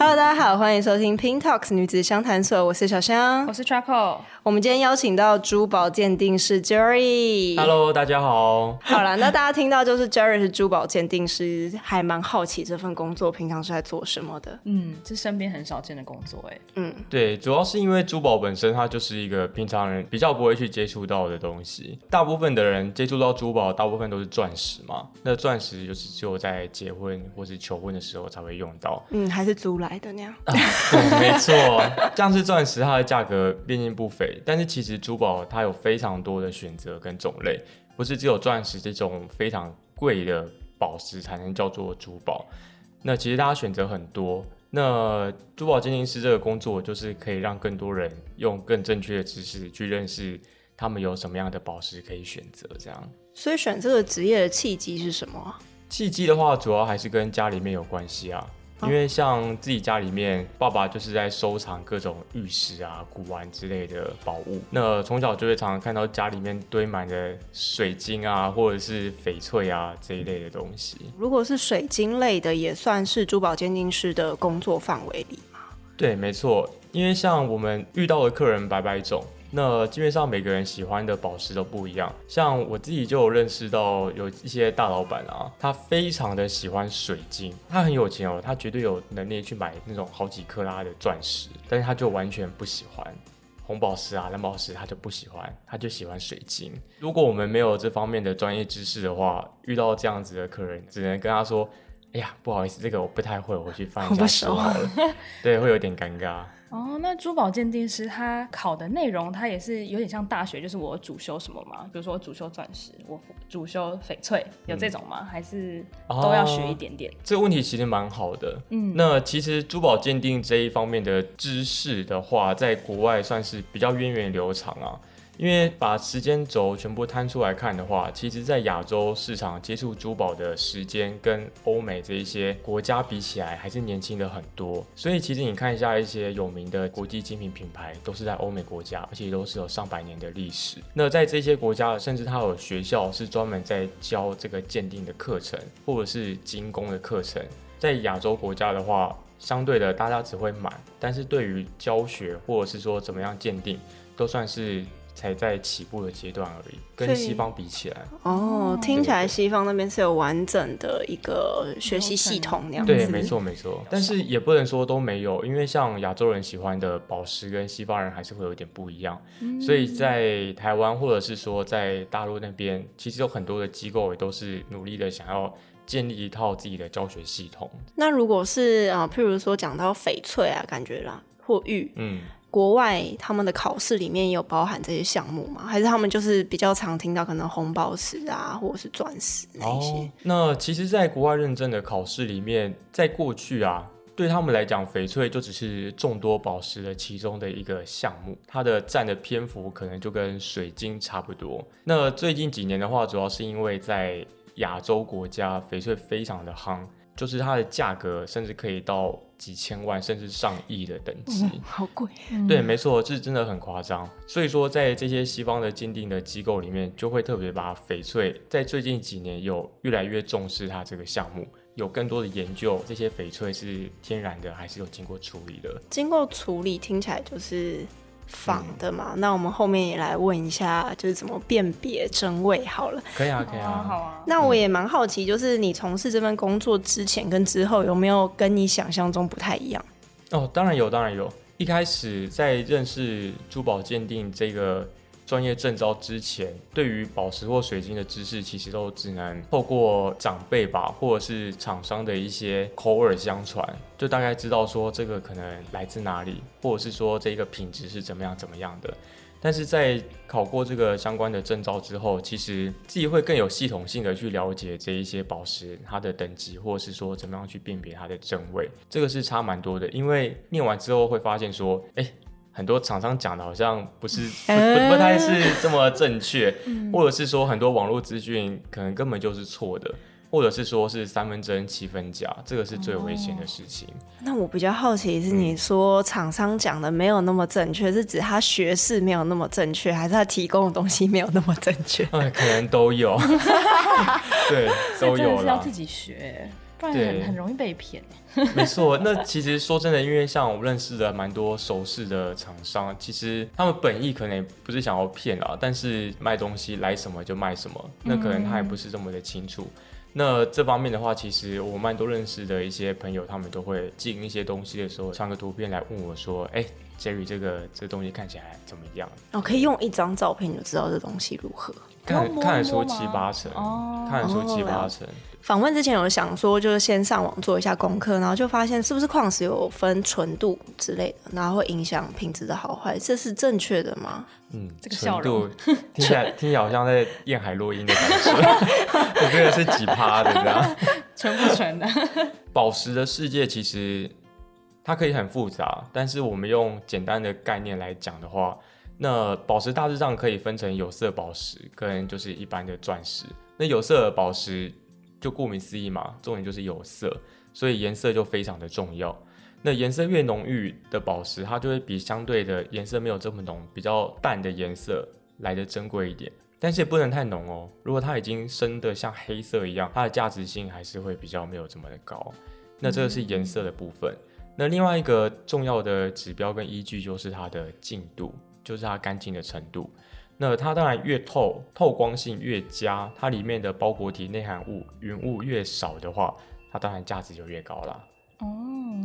Hello，大家好，欢迎收听 Pink Talks 女子相谈所，我是小香，我是 Charcoal。我们今天邀请到珠宝鉴定师 Jerry。Hello，大家好。好了，那大家听到就是 Jerry 是珠宝鉴定师，还蛮好奇这份工作平常是在做什么的。嗯，这身边很少见的工作哎。嗯，对，主要是因为珠宝本身它就是一个平常人比较不会去接触到的东西。大部分的人接触到珠宝，大部分都是钻石嘛。那钻石就是只有在结婚或是求婚的时候才会用到。嗯，还是租来的那样。啊、对，没错，像是钻石，它的价格毕竟不菲。但是其实珠宝它有非常多的选择跟种类，不是只有钻石这种非常贵的宝石才能叫做珠宝。那其实大家选择很多。那珠宝鉴定师这个工作，就是可以让更多人用更正确的知识去认识他们有什么样的宝石可以选择。这样，所以选这个职业的契机是什么？契机的话，主要还是跟家里面有关系啊。因为像自己家里面，爸爸就是在收藏各种玉石啊、古玩之类的宝物。那从小就会常常看到家里面堆满的水晶啊，或者是翡翠啊这一类的东西。如果是水晶类的，也算是珠宝鉴定师的工作范围里吗？对，没错。因为像我们遇到的客人百百种。那基本上每个人喜欢的宝石都不一样，像我自己就有认识到有一些大老板啊，他非常的喜欢水晶，他很有钱哦，他绝对有能力去买那种好几克拉的钻石，但是他就完全不喜欢红宝石啊、蓝宝石，他就不喜欢，他就喜欢水晶。如果我们没有这方面的专业知识的话，遇到这样子的客人，只能跟他说：“哎呀，不好意思，这个我不太会，我去翻一下书好了。”对，会有点尴尬。哦，那珠宝鉴定师他考的内容，他也是有点像大学，就是我主修什么吗？比如说我主修钻石，我主修翡翠，有这种吗？嗯、还是都要学一点点？哦、这个问题其实蛮好的。嗯，那其实珠宝鉴定这一方面的知识的话，在国外算是比较源远流长啊。因为把时间轴全部摊出来看的话，其实，在亚洲市场接触珠宝的时间跟欧美这一些国家比起来，还是年轻的很多。所以，其实你看一下一些有名的国际精品品牌，都是在欧美国家，而且都是有上百年的历史。那在这些国家，甚至它有学校是专门在教这个鉴定的课程，或者是精工的课程。在亚洲国家的话，相对的大家只会买，但是对于教学或者是说怎么样鉴定，都算是。才在起步的阶段而已，跟西方比起来，哦，听起来西方那边是有完整的一个学习系统那样子。对，没错没错，但是也不能说都没有，因为像亚洲人喜欢的宝石跟西方人还是会有点不一样，嗯、所以在台湾或者是说在大陆那边，其实有很多的机构也都是努力的想要建立一套自己的教学系统。那如果是啊，譬如说讲到翡翠啊，感觉啦或玉，嗯。国外他们的考试里面也有包含这些项目吗？还是他们就是比较常听到可能红宝石啊，或者是钻石那一些？那其实，在国外认证的考试里面，在过去啊，对他们来讲，翡翠就只是众多宝石的其中的一个项目，它的占的篇幅可能就跟水晶差不多。那最近几年的话，主要是因为在亚洲国家，翡翠非常的夯。就是它的价格甚至可以到几千万甚至上亿的等级，嗯、好贵。对，没错，这是真的很夸张。所以说，在这些西方的鉴定的机构里面，就会特别把翡翠在最近几年有越来越重视它这个项目，有更多的研究，这些翡翠是天然的还是有经过处理的？经过处理听起来就是。仿的嘛，嗯、那我们后面也来问一下，就是怎么辨别真伪好了。可以啊，可以啊，好啊。那我也蛮好奇，就是你从事这份工作之前跟之后，有没有跟你想象中不太一样？哦，当然有，当然有。一开始在认识珠宝鉴定这个。专业证照之前，对于宝石或水晶的知识，其实都只能透过长辈吧，或者是厂商的一些口耳相传，就大概知道说这个可能来自哪里，或者是说这个品质是怎么样怎么样的。但是在考过这个相关的证照之后，其实自己会更有系统性的去了解这一些宝石它的等级，或者是说怎么样去辨别它的真伪，这个是差蛮多的。因为念完之后会发现说，哎。很多厂商讲的好像不是 不不，不太是这么正确，嗯、或者是说很多网络资讯可能根本就是错的，或者是说是三分真七分假，这个是最危险的事情。哦、那我比较好奇是，你说厂商讲的没有那么正确，嗯、是指他学识没有那么正确，还是他提供的东西没有那么正确？哎，可能都有，对，都有了。是要自己学。不然很很容易被骗。没错，那其实说真的，因为像我认识的蛮多首饰的厂商，其实他们本意可能也不是想要骗啊，但是卖东西来什么就卖什么，那可能他也不是这么的清楚。嗯那这方面的话，其实我蛮多认识的一些朋友，他们都会进一些东西的时候，传个图片来问我说：“哎，Jerry，这个这個东西看起来怎么样？”哦，可以用一张照片就知道这东西如何，看看得出七八成，哦、看得出七八成。访问之前有想说，就是先上网做一下功课，然后就发现是不是矿石有分纯度之类的，然后会影响品质的好坏，这是正确的吗？嗯，这个笑度听起来听起来好像在验海洛因的感觉，我觉得是几趴的这样，纯不纯的？宝石的世界其实它可以很复杂，但是我们用简单的概念来讲的话，那宝石大致上可以分成有色宝石跟就是一般的钻石。那有色宝石。就顾名思义嘛，重点就是有色，所以颜色就非常的重要。那颜色越浓郁的宝石，它就会比相对的颜色没有这么浓、比较淡的颜色来得珍贵一点。但是也不能太浓哦，如果它已经深得像黑色一样，它的价值性还是会比较没有这么的高。那这个是颜色的部分。那另外一个重要的指标跟依据就是它的净度，就是它干净的程度。那它当然越透，透光性越佳，它里面的包裹体内含物云雾越少的话，它当然价值就越高啦。哦，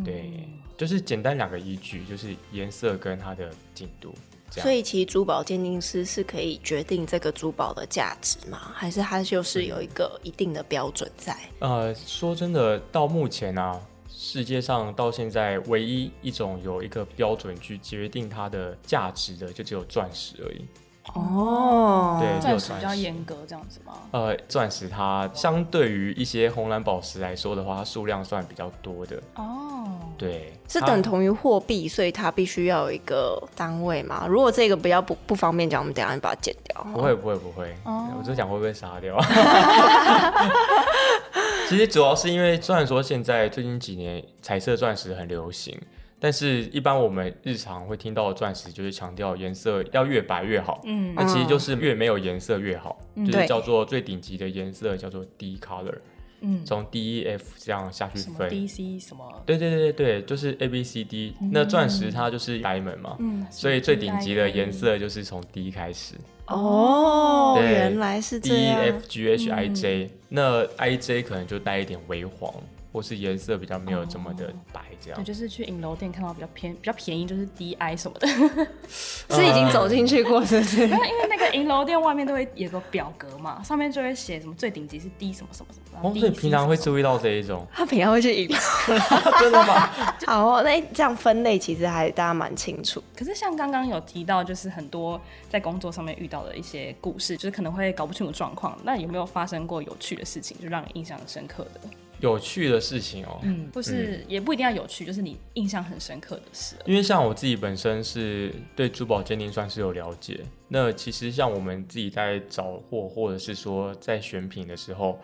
对，就是简单两个依据，就是颜色跟它的净度。所以其实珠宝鉴定师是可以决定这个珠宝的价值吗？还是它就是有一个一定的标准在？呃，说真的，到目前啊，世界上到现在唯一一种有一个标准去决定它的价值的，就只有钻石而已。哦，对，钻石比较严格这样子吗？呃，钻石它相对于一些红蓝宝石来说的话，它数量算比较多的。哦，对，是等同于货币，所以它必须要有一个单位嘛。如果这个比较不不方便讲，我们等下就把它剪掉。不会不会不会，我就讲会不会杀掉。其实主要是因为，虽然说现在最近几年彩色钻石很流行。但是，一般我们日常会听到的钻石，就是强调颜色要越白越好。嗯，那其实就是越没有颜色越好，嗯、就是叫做最顶级的颜色叫做 D color。嗯，从 D E F 这样下去分。D C 什么？对对对对，就是 A B C D、嗯。那钻石它就是 diamond 嘛，嗯，所以最顶级的颜色就是从 D 开始。哦，对原来是这样。D E F G H I J，、嗯、那 I J 可能就带一点微黄。或是颜色比较没有这么的白，这样。对，就是去影楼店看到比较偏、比较便宜，就是 DI 什么的。是已经走进去过，是不是？因为那个影楼店外面都会有个表格嘛，上面就会写什么最顶级是 D 什么什么什么。哦，所以平常会注意到这一种。他平常会去影楼。真的吗？好，那这样分类其实还大家蛮清楚。可是像刚刚有提到，就是很多在工作上面遇到的一些故事，就是可能会搞不清楚状况。那有没有发生过有趣的事情，就让你印象很深刻的？有趣的事情哦，嗯，不是，也不一定要有趣，就是你印象很深刻的事。因为像我自己本身是对珠宝鉴定算是有了解，那其实像我们自己在找货，或者是说在选品的时候，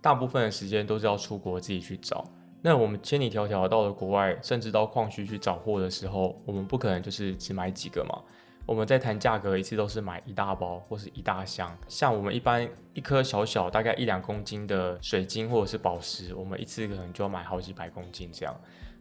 大部分的时间都是要出国自己去找。那我们千里迢迢到了国外，甚至到矿区去找货的时候，我们不可能就是只买几个嘛。我们在谈价格，一次都是买一大包或是一大箱。像我们一般一颗小小大概一两公斤的水晶或者是宝石，我们一次可能就要买好几百公斤这样。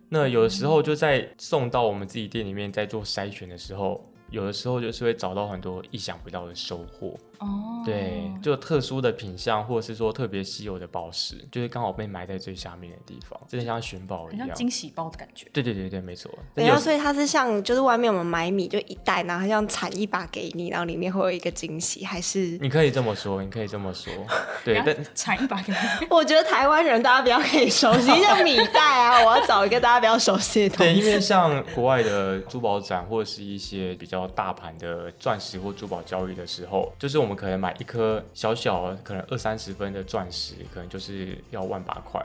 那有的时候就在送到我们自己店里面，在做筛选的时候。有的时候就是会找到很多意想不到的收获哦，对，就特殊的品相，或者是说特别稀有的宝石，就是刚好被埋在最下面的地方，真的像寻宝一样，像惊喜包的感觉。对对对对，没错。然后所以它是像就是外面我们买米就一袋，然后它像铲一把给你，然后里面会有一个惊喜，还是？你可以这么说，你可以这么说，对，但铲一把给你。我觉得台湾人大家比较可以熟悉，像米袋啊，我要找一个大家比较熟悉的东西。对，因为像国外的珠宝展或者是一些比较。大盘的钻石或珠宝交易的时候，就是我们我们可能买一颗小小可能二三十分的钻石，可能就是要万把块。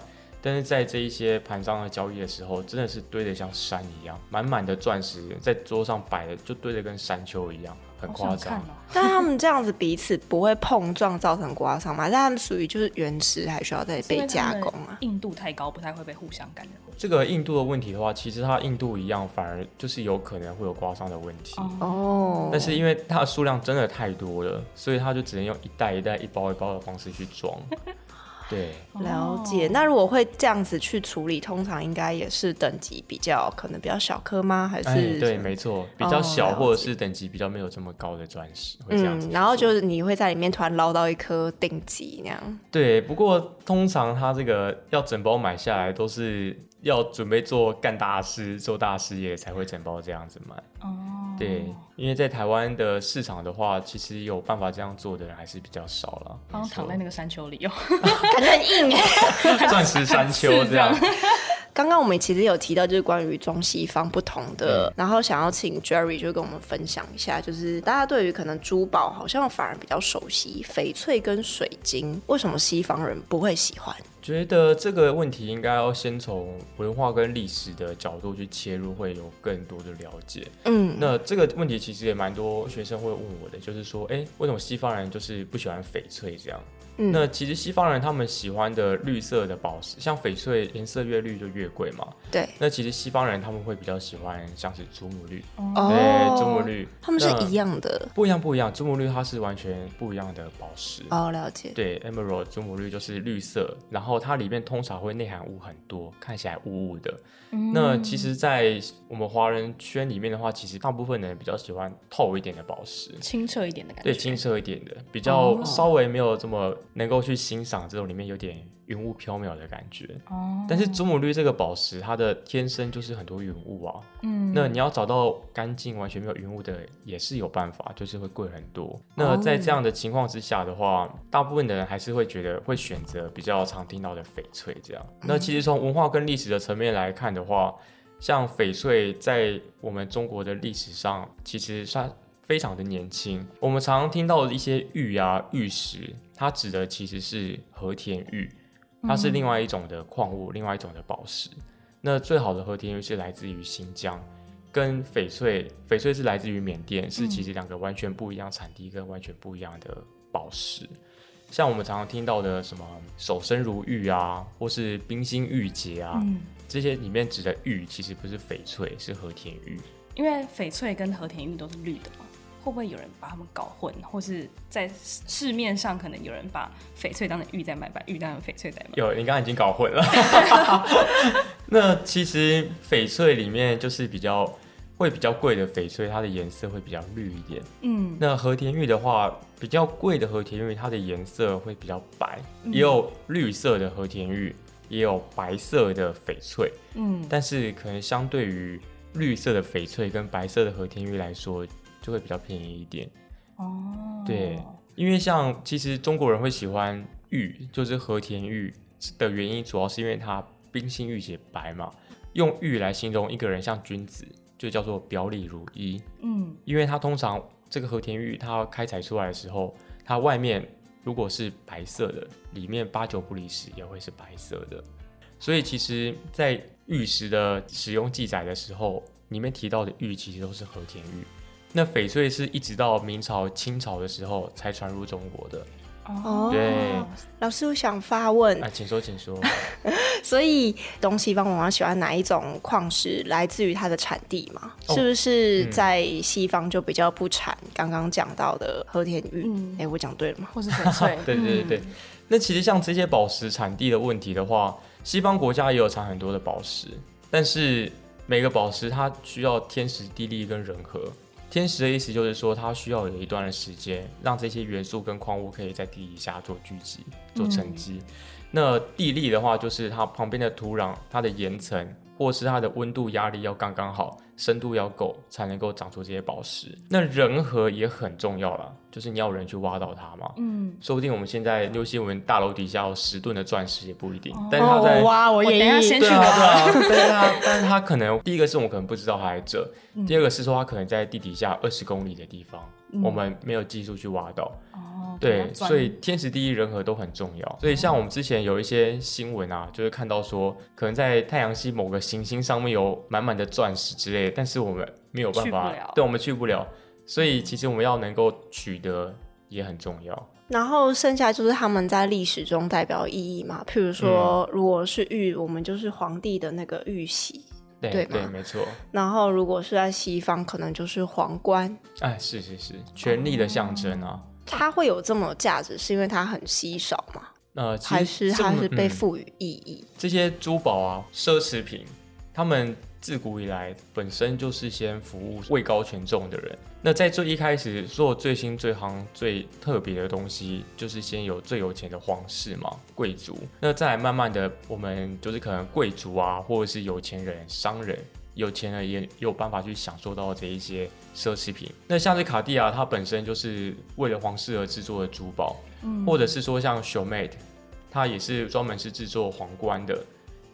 但是在这一些盘商的交易的时候，真的是堆得像山一样，满满的钻石在桌上摆的，就堆得跟山丘一样，很夸张。但他们这样子彼此不会碰撞造成刮伤吗？但他们属于就是原石，还需要再被加工啊？硬度太高，不太会被互相干扰。这个硬度的问题的话，其实它硬度一样，反而就是有可能会有刮伤的问题哦。但是因为它的数量真的太多了，所以它就只能用一袋一袋、一包一包的方式去装。对，了解。那如果会这样子去处理，通常应该也是等级比较可能比较小颗吗？还是、哎、对，没错，比较小、哦、或者是等级比较没有这么高的钻石会这样子。嗯，然后就是你会在里面突然捞到一颗顶级那样。对，不过通常它这个要整包买下来都是。要准备做干大事、做大事业才会整包这样子买哦。对，因为在台湾的市场的话，其实有办法这样做的人还是比较少了。刚刚躺在那个山丘里哦，感觉很硬哎，钻石山丘这样。刚刚我们其实有提到，就是关于中西方不同的，然后想要请 Jerry 就跟我们分享一下，就是大家对于可能珠宝好像反而比较熟悉，翡翠跟水晶，为什么西方人不会喜欢？觉得这个问题应该要先从文化跟历史的角度去切入，会有更多的了解。嗯，那这个问题其实也蛮多学生会问我的，就是说，哎，为什么西方人就是不喜欢翡翠这样？嗯，那其实西方人他们喜欢的绿色的宝石，像翡翠颜色越绿就越贵嘛。对。那其实西方人他们会比较喜欢像是祖母绿。哦。对，祖母绿。他们是一样的。不一样，不一样。祖母绿它是完全不一样的宝石。哦，了解。对，Emerald 祖母绿就是绿色，然后它里面通常会内含物很多，看起来雾雾的。嗯。那其实，在我们华人圈里面的话，其实大部分的人比较喜欢透一点的宝石，清澈一点的感觉。对，清澈一点的，比较稍微没有这么。能够去欣赏这种里面有点云雾飘渺的感觉，哦。但是祖母绿这个宝石，它的天生就是很多云雾啊。嗯。那你要找到干净完全没有云雾的，也是有办法，就是会贵很多。那在这样的情况之下的话，大部分的人还是会觉得会选择比较常听到的翡翠这样。那其实从文化跟历史的层面来看的话，像翡翠在我们中国的历史上，其实算。非常的年轻，我们常常听到的一些玉啊、玉石，它指的其实是和田玉，它是另外一种的矿物，嗯、另外一种的宝石。那最好的和田玉是来自于新疆，跟翡翠，翡翠是来自于缅甸，是其实两个完全不一样产地跟完全不一样的宝石。嗯、像我们常常听到的什么守身如玉啊，或是冰心玉洁啊，嗯、这些里面指的玉其实不是翡翠，是和田玉。因为翡翠跟和田玉都是绿的嘛。会不会有人把他们搞混，或是在市面上可能有人把翡翠当成玉在卖，把玉当成翡翠在卖？有，你刚刚已经搞混了。那其实翡翠里面就是比较会比较贵的翡翠，它的颜色会比较绿一点。嗯，那和田玉的话，比较贵的和田玉，它的颜色会比较白，也有绿色的和田玉，也有白色的翡翠。嗯，但是可能相对于绿色的翡翠跟白色的和田玉来说。就会比较便宜一点哦，对，因为像其实中国人会喜欢玉，就是和田玉的原因，主要是因为它冰心玉洁白嘛。用玉来形容一个人像君子，就叫做表里如一。嗯，因为它通常这个和田玉它开采出来的时候，它外面如果是白色的，里面八九不离十也会是白色的。所以其实，在玉石的使用记载的时候，里面提到的玉其实都是和田玉。那翡翠是一直到明朝、清朝的时候才传入中国的。哦，对，老师，我想发问。啊，请说，请说。所以东西方文化喜欢哪一种矿石，来自于它的产地嘛？哦、是不是在西方就比较不产刚刚讲到的和田玉？哎、嗯欸，我讲对了吗？或是翡翠？对对对对。嗯、那其实像这些宝石产地的问题的话，西方国家也有产很多的宝石，但是每个宝石它需要天时地利跟人和。天时的意思就是说，它需要有一段的时间，让这些元素跟矿物可以在地底下做聚集、做沉积。嗯、那地利的话，就是它旁边的土壤、它的岩层，或是它的温度、压力要刚刚好。深度要够才能够长出这些宝石，那人和也很重要了，就是你要有人去挖到它嘛。嗯，说不定我们现在六星文大楼底下有十吨的钻石也不一定。哦、但是他在挖，我也要先去挖。对啊，但是他可能第一个是我们可能不知道他在这，嗯、第二个是说他可能在地底下二十公里的地方，嗯、我们没有技术去挖到。对，所以天时地利人和都很重要。所以像我们之前有一些新闻啊，就是看到说，可能在太阳系某个行星上面有满满的钻石之类的，但是我们没有办法，对，我们去不了。所以其实我们要能够取得也很重要。然后剩下就是他们在历史中代表意义嘛，譬如说，如果是玉，我们就是皇帝的那个玉玺，对对，对，没错。然后如果是在西方，可能就是皇冠。哎，是是是，权力的象征啊。它会有这么价值，是因为它很稀少吗？呃，还是它是被赋予意义、嗯？这些珠宝啊，奢侈品，他们自古以来本身就是先服务位高权重的人。那在最一开始，做最新、最行、最特别的东西，就是先有最有钱的皇室嘛，贵族。那再来慢慢的，我们就是可能贵族啊，或者是有钱人、商人，有钱人也有办法去享受到这一些奢侈品。那像是卡地亚，它本身就是为了皇室而制作的珠宝。或者是说像 Chaumet 它也是专门是制作皇冠的。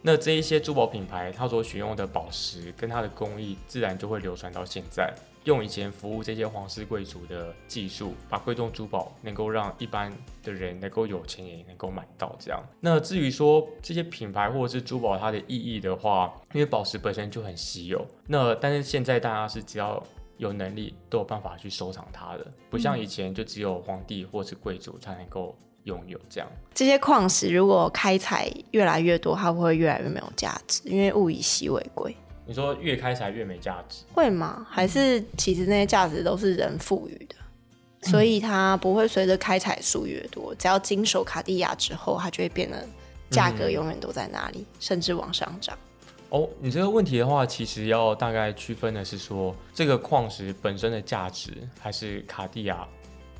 那这一些珠宝品牌，它所选用的宝石跟它的工艺，自然就会流传到现在。用以前服务这些皇室贵族的技术，把贵重珠宝能够让一般的人能够有钱也能够买到这样。那至于说这些品牌或者是珠宝它的意义的话，因为宝石本身就很稀有。那但是现在大家是只要有能力都有办法去收藏它的，不像以前就只有皇帝或是贵族才能够拥有这样。这些矿石如果开采越来越多，它会不会越来越没有价值？因为物以稀为贵。你说越开采越没价值，会吗？还是其实那些价值都是人赋予的，所以它不会随着开采数越多，只要经手卡地亚之后，它就会变得价格永远都在那里，嗯、甚至往上涨。哦，你这个问题的话，其实要大概区分的是说，这个矿石本身的价值，还是卡地亚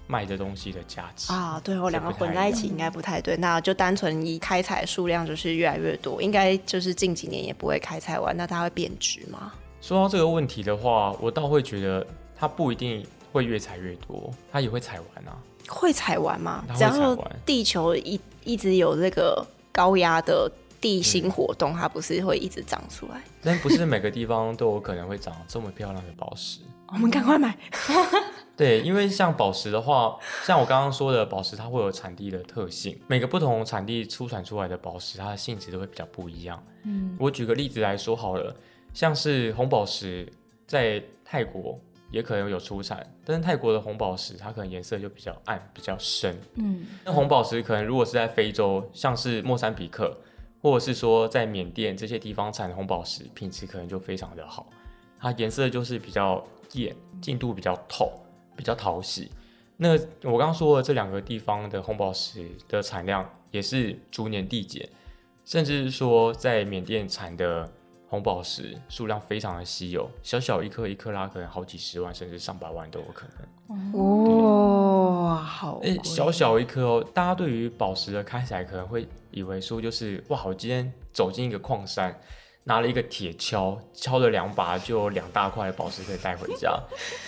卖的东西的价值啊？对，我两个混在一起应该不太对。那就单纯以开采数量就是越来越多，应该就是近几年也不会开采完，那它会贬值吗？说到这个问题的话，我倒会觉得它不一定会越采越多，它也会采完啊。会采完吗？只要地球一一直有这个高压的。地心活动，它不是会一直长出来？但不是每个地方都有可能会长这么漂亮的宝石。我们赶快买。对，因为像宝石的话，像我刚刚说的，宝石它会有产地的特性，每个不同产地出产出来的宝石，它的性质都会比较不一样。嗯，我举个例子来说好了，像是红宝石，在泰国也可能有出产，但是泰国的红宝石它可能颜色就比较暗、比较深。嗯，那红宝石可能如果是在非洲，像是莫桑比克。或者是说，在缅甸这些地方产的红宝石品质可能就非常的好，它颜色就是比较艳，净度比较透，比较讨喜。那我刚刚说的这两个地方的红宝石的产量也是逐年递减，甚至是说在缅甸产的红宝石数量非常的稀有，小小一颗一克拉可能好几十万甚至上百万都有可能。哦，好，哎，小小一颗哦，大家对于宝石的开采可能会。以为说就是哇，我今天走进一个矿山，拿了一个铁锹，敲了两把，就有两大块的宝石可以带回家。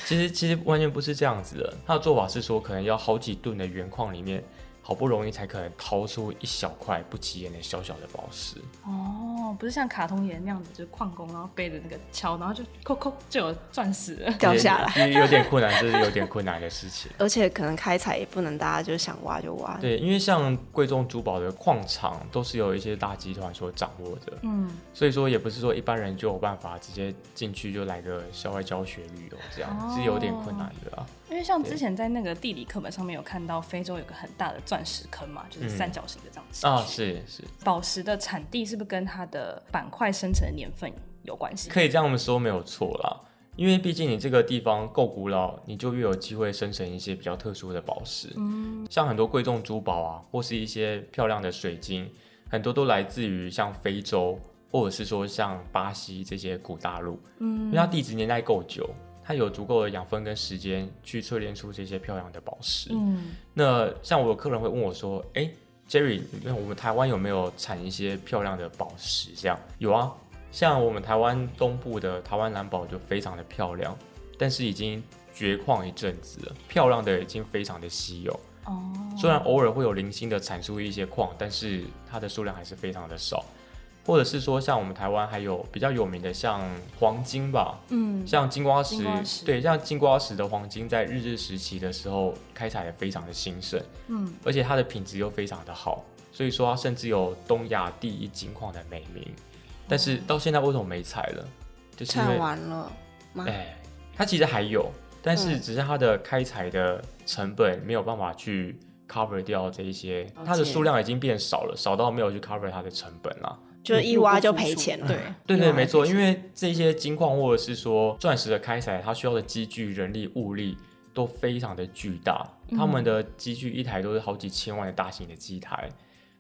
其实其实完全不是这样子的，他的做法是说，可能要好几吨的原矿里面。好不容易才可能掏出一小块不起眼的小小的宝石哦，不是像卡通演那样子，就是矿工然后背着那个锹，然后就扣扣就有钻石掉下来，有点困难，这是有点困难的事情。而且可能开采也不能大家就想挖就挖。对，因为像贵重珠宝的矿场都是有一些大集团所掌握的，嗯，所以说也不是说一般人就有办法直接进去就来个校外教学旅游这样，哦，是有点困难的啊。因为像之前在那个地理课本上面有看到，非洲有个很大的钻石坑嘛，就是三角形的这样子。啊、嗯哦，是是。宝石的产地是不是跟它的板块生成的年份有关系？可以这样说没有错啦，因为毕竟你这个地方够古老，你就越有机会生成一些比较特殊的宝石。嗯，像很多贵重珠宝啊，或是一些漂亮的水晶，很多都来自于像非洲，或者是说像巴西这些古大陆。嗯，因为它地质年代够久。它有足够的养分跟时间去淬炼出这些漂亮的宝石。嗯，那像我有客人会问我说：“哎，Jerry，我们台湾有没有产一些漂亮的宝石？”这样有啊，像我们台湾东部的台湾蓝宝就非常的漂亮，但是已经绝矿一阵子了，漂亮的已经非常的稀有。哦，虽然偶尔会有零星的产出一些矿，但是它的数量还是非常的少。或者是说，像我们台湾还有比较有名的，像黄金吧，嗯，像金瓜石，石对，像金瓜石的黄金，在日治时期的时候开采也非常的兴盛，嗯，而且它的品质又非常的好，所以说它甚至有东亚第一金矿的美名。但是到现在为什么没采了？就是采完了吗？哎，它其实还有，但是只是它的开采的成本没有办法去 cover 掉这一些，它的数量已经变少了，少到没有去 cover 它的成本了。就一挖就赔钱了。对对对，没错，因为这些金矿或者是说钻石的开采，它需要的机具、人力、物力都非常的巨大。他们的机具一台都是好几千万的大型的机台，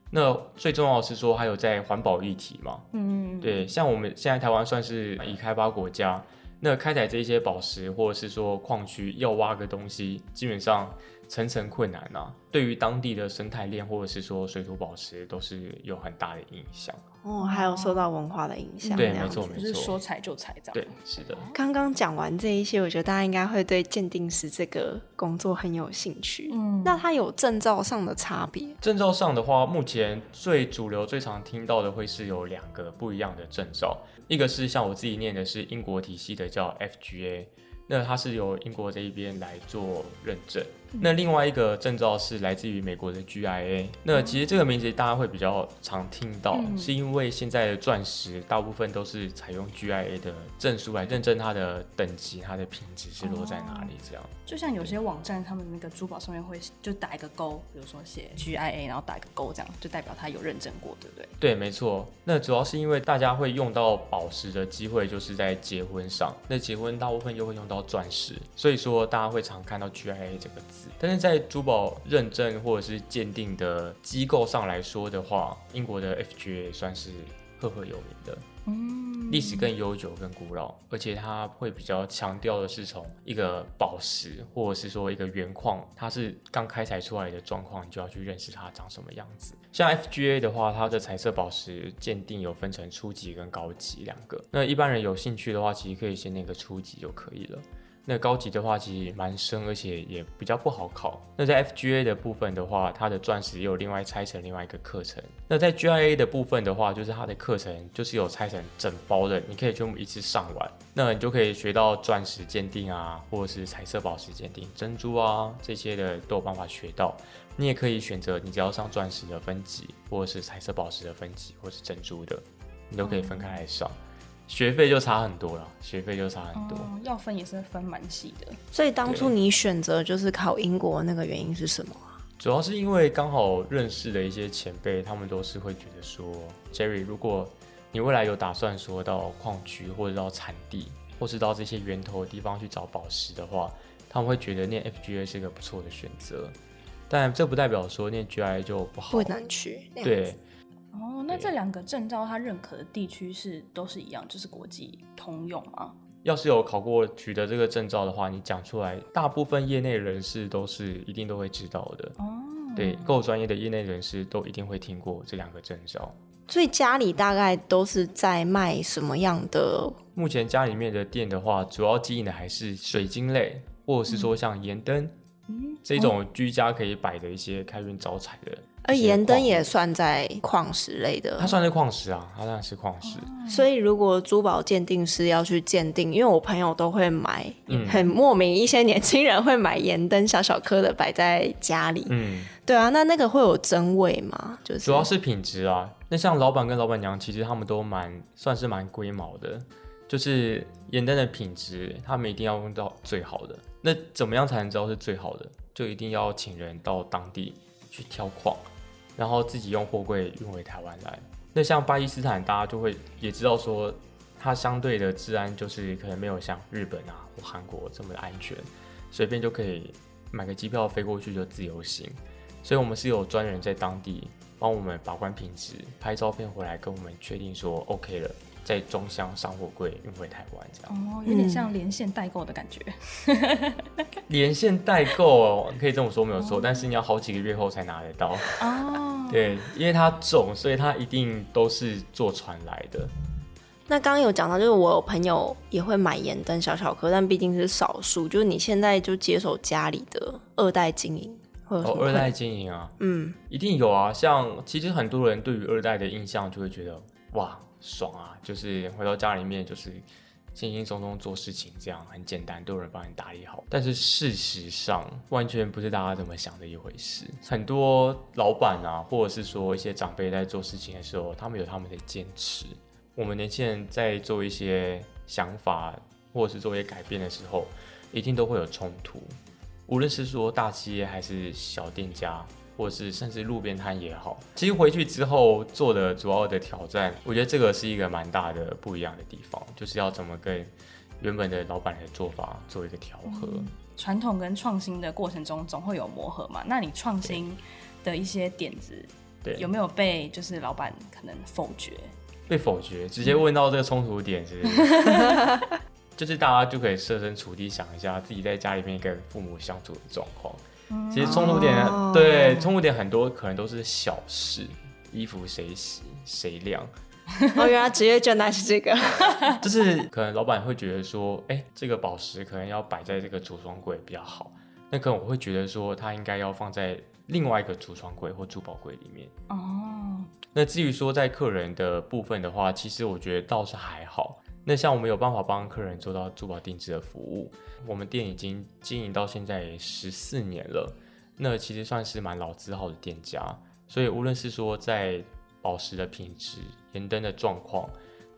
那最重要的是说，还有在环保议题嘛，嗯，对，像我们现在台湾算是已开发国家，那开采这些宝石或者是说矿区要挖个东西，基本上。层层困难呐、啊，对于当地的生态链或者是说水土保持都是有很大的影响。哦，还有受到文化的影响。对，没错没错，就是说裁就裁这样。对，是的。刚刚讲完这一些，我觉得大家应该会对鉴定师这个工作很有兴趣。嗯，那它有证照上的差别？证照上的话，目前最主流、最常听到的会是有两个不一样的证照，一个是像我自己念的是英国体系的，叫 FGA。那它是由英国这一边来做认证。那另外一个证照是来自于美国的 GIA。那其实这个名字大家会比较常听到，是因为现在的钻石大部分都是采用 GIA 的证书来认证它的等级、它的品质是落在哪里。这样，就像有些网站他们那个珠宝上面会就打一个勾，比如说写 GIA，然后打一个勾，这样就代表它有认证过，对不对？对，没错。那主要是因为大家会用到宝石的机会就是在结婚上，那结婚大部分又会用到钻石，所以说大家会常看到 GIA 这个字。但是在珠宝认证或者是鉴定的机构上来说的话，英国的 FGA 算是赫赫有名的，嗯，历史更悠久、更古老，而且它会比较强调的是从一个宝石或者是说一个原矿，它是刚开采出来的状况，你就要去认识它长什么样子。像 FGA 的话，它的彩色宝石鉴定有分成初级跟高级两个，那一般人有兴趣的话，其实可以先那个初级就可以了。那高级的话其实蛮深，而且也比较不好考。那在 FGA 的部分的话，它的钻石也有另外拆成另外一个课程。那在 GIA 的部分的话，就是它的课程就是有拆成整包的，你可以全部一次上完，那你就可以学到钻石鉴定啊，或者是彩色宝石鉴定、珍珠啊这些的都有办法学到。你也可以选择，你只要上钻石的分级，或者是彩色宝石的分级，或是珍珠的，你都可以分开来上。学费就差很多了，学费就差很多。哦，要分也是分蛮细的。所以当初你选择就是考英国那个原因是什么啊？主要是因为刚好认识的一些前辈，他们都是会觉得说，Jerry，如果你未来有打算说到矿区或者到产地，或是到这些源头的地方去找宝石的话，他们会觉得念 FGA 是一个不错的选择。但这不代表说念 GIA 就不好，不难去。对。哦，那这两个证照它认可的地区是都是一样，就是国际通用吗？要是有考过取得这个证照的话，你讲出来，大部分业内人士都是一定都会知道的。哦，对，够专业的业内人士都一定会听过这两个证照。所以家里大概都是在卖什么样的？目前家里面的店的话，主要经营的还是水晶类，或者是说像盐灯，嗯，这种居家可以摆的一些开运招财的。而盐灯也算在矿石类的，它算是矿石啊，它当然是矿石。所以如果珠宝鉴定师要去鉴定，因为我朋友都会买，嗯、很莫名，一些年轻人会买盐灯小小颗的摆在家里。嗯，对啊，那那个会有真伪吗？就是主要是品质啊。那像老板跟老板娘，其实他们都蛮算是蛮龟毛的，就是盐灯的品质，他们一定要用到最好的。那怎么样才能知道是最好的？就一定要请人到当地去挑矿。然后自己用货柜运回台湾来。那像巴基斯坦，大家就会也知道说，它相对的治安就是可能没有像日本啊或韩国这么的安全，随便就可以买个机票飞过去就自由行。所以我们是有专人在当地帮我们把关品质，拍照片回来跟我们确定说 OK 了。在中箱上货柜运回台湾，这样哦，有点像连线代购的感觉。连线代购可以这么说没有错，哦，但是你要好几个月后才拿得到哦。对，因为它重，所以它一定都是坐船来的。那刚刚有讲到，就是我有朋友也会买盐灯小小颗，但毕竟是少数。就是你现在就接手家里的二代经营，或者哦，二代经营啊，嗯，一定有啊。像其实很多人对于二代的印象就会觉得哇。爽啊！就是回到家里面，就是轻轻松松做事情，这样很简单，都有人帮你打理好。但是事实上，完全不是大家这么想的一回事。很多老板啊，或者是说一些长辈在做事情的时候，他们有他们的坚持。我们年轻人在做一些想法，或者是做一些改变的时候，一定都会有冲突。无论是说大企业还是小店家。或是甚至路边摊也好，其实回去之后做的主要的挑战，我觉得这个是一个蛮大的不一样的地方，就是要怎么跟原本的老板的做法做一个调和。嗯，传统跟创新的过程中总会有磨合嘛，那你创新的一些点子对，有没有被就是老板可能否决？被否决，直接问到这个冲突点是是？就是大家就可以设身处地想一下自己在家里面跟父母相处的状况。嗯、其实冲突点、哦、对冲突点很多可能都是小事，衣服谁洗谁晾。哦，原来职业倦怠是这个，就是可能老板会觉得说，哎、欸，这个宝石可能要摆在这个橱窗柜比较好。那可能我会觉得说，它应该要放在另外一个橱窗柜或珠宝柜里面。哦。那至于说在客人的部分的话，其实我觉得倒是还好。那像我们有办法帮客人做到珠宝定制的服务，我们店已经经营到现在十四年了，那其实算是蛮老字号的店家。所以无论是说在宝石的品质、盐灯的状况，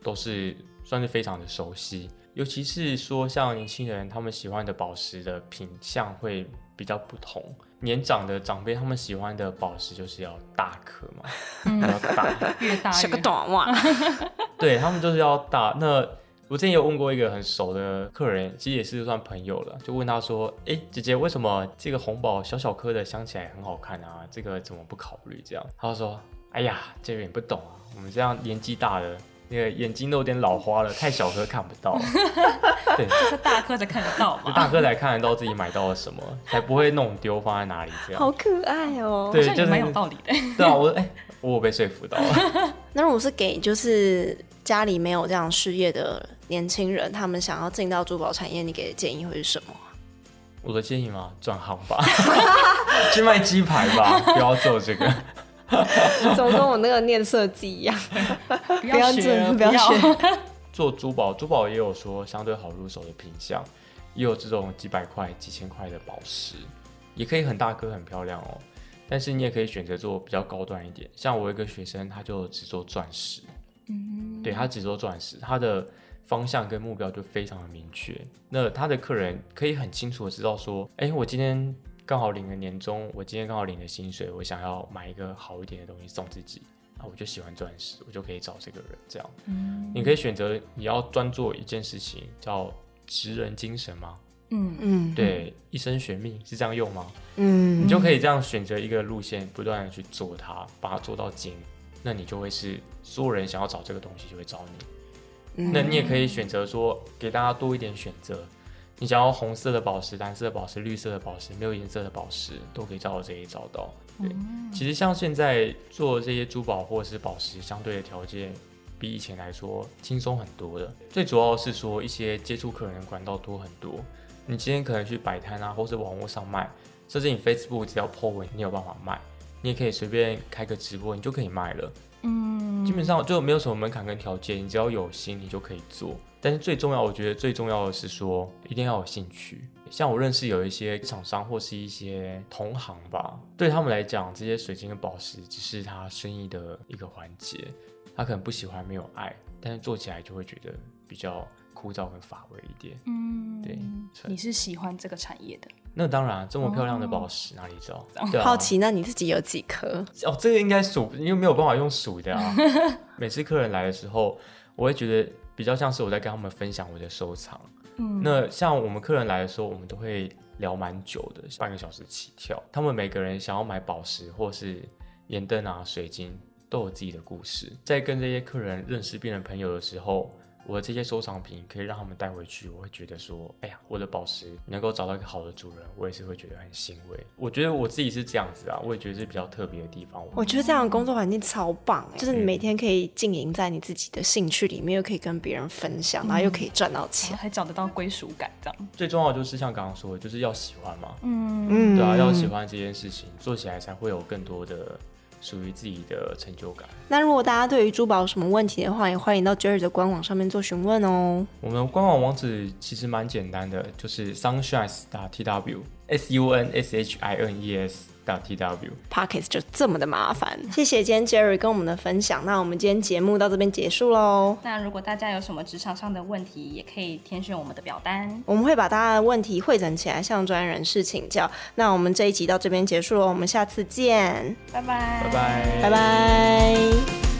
都是算是非常的熟悉。尤其是说像年轻人，他们喜欢的宝石的品相会比较不同。年长的长辈他们喜欢的宝石就是要大颗嘛，嗯、要大，越大像个短袜。对，他们就是要大。那我之前有问过一个很熟的客人，其实也是算朋友了，就问他说：“哎、欸，姐姐，为什么这个红宝小小颗的镶起来很好看啊？这个怎么不考虑这样？”他就说：“哎呀，这个你不懂啊，我们这样年纪大了。”那个眼睛都有点老花了，太小颗看不到。对，就是大颗才看得到嘛。大颗才看得到自己买到了什么，才不会弄丢放在哪里这样。好可爱哦、喔，对，就是蛮有道理的。对啊，我哎、欸，我有被说服到了。那如果是给就是家里没有这样事业的年轻人，他们想要进到珠宝产业，你给的建议会是什么？我的建议吗？转行吧，去卖鸡排吧，不要做这个。怎么跟我那个念设计一样？不要学，不要学。做珠宝，珠宝也有说相对好入手的品相，也有这种几百块、几千块的宝石，也可以很大颗、很漂亮哦。但是你也可以选择做比较高端一点，像我一个学生，他就只做钻石。嗯，对，他只做钻石，他的方向跟目标就非常的明确。那他的客人可以很清楚的知道说，哎，我今天。刚好领了年终，我今天刚好领了薪水，我想要买一个好一点的东西送自己，啊，我就喜欢钻石，我就可以找这个人这样。嗯，你可以选择你要专做一件事情，叫职人精神吗？嗯嗯，对，一生悬命是这样用吗？嗯，你就可以这样选择一个路线，不断的去做它，把它做到精，那你就会是所有人想要找这个东西就会找你。嗯，那你也可以选择说，给大家多一点选择。你想要红色的宝石、蓝色的宝石、绿色的宝石，没有颜色的宝石都可以在我这里找到。对，嗯、其实像现在做这些珠宝或者是宝石，相对的条件比以前来说轻松很多的。最主要是说一些接触客人的管道多很多。你今天可能去摆摊啊，或是网络上卖，甚至你 Facebook 只要 po 文，你有办法卖。你也可以随便开个直播，你就可以卖了。嗯，基本上就没有什么门槛跟条件，你只要有心，你就可以做。但是最重要，我觉得最重要的是说，一定要有兴趣。像我认识有一些厂商或是一些同行吧，对他们来讲，这些水晶跟宝石只是他生意的一个环节，他可能不喜欢没有爱，但是做起来就会觉得比较枯燥跟乏味一点。嗯，对。你是喜欢这个产业的？那当然，这么漂亮的宝石哪里找？好奇，那你自己有几颗？哦，这个应该数，因为没有办法用数的啊。每次客人来的时候，我会觉得。比较像是我在跟他们分享我的收藏，嗯，那像我们客人来的时候，我们都会聊蛮久的，半个小时起跳。他们每个人想要买宝石或是盐灯啊、水晶，都有自己的故事。在跟这些客人认识、变成朋友的时候。我的这些收藏品可以让他们带回去，我会觉得说，哎呀，我的宝石能够找到一个好的主人，我也是会觉得很欣慰。我觉得我自己是这样子啊，我也觉得是比较特别的地方。我觉得这样的工作环境超棒，就是你每天可以经营在你自己的兴趣里面，又可以跟别人分享，然后又可以赚到钱，还找得到归属感，这样。最重要的就是像刚刚说的，就是要喜欢嘛，嗯嗯，对啊，要喜欢这件事情，做起来才会有更多的。属于自己的成就感。那如果大家对于珠宝有什么问题的话，也欢迎到 Jerry 的官网上面做询问哦。我们官网网址其实蛮简单的，就是 sunshines.tw，s u n s h i n e s。T W Pockets 就这么的麻烦，谢谢今天 Jerry 跟我们的分享。那我们今天节目到这边结束喽。那如果大家有什么职场上的问题，也可以填选我们的表单，我们会把大家的问题汇整起来，向专业人士请教。那我们这一集到这边结束了，我们下次见，拜拜，拜拜，拜拜。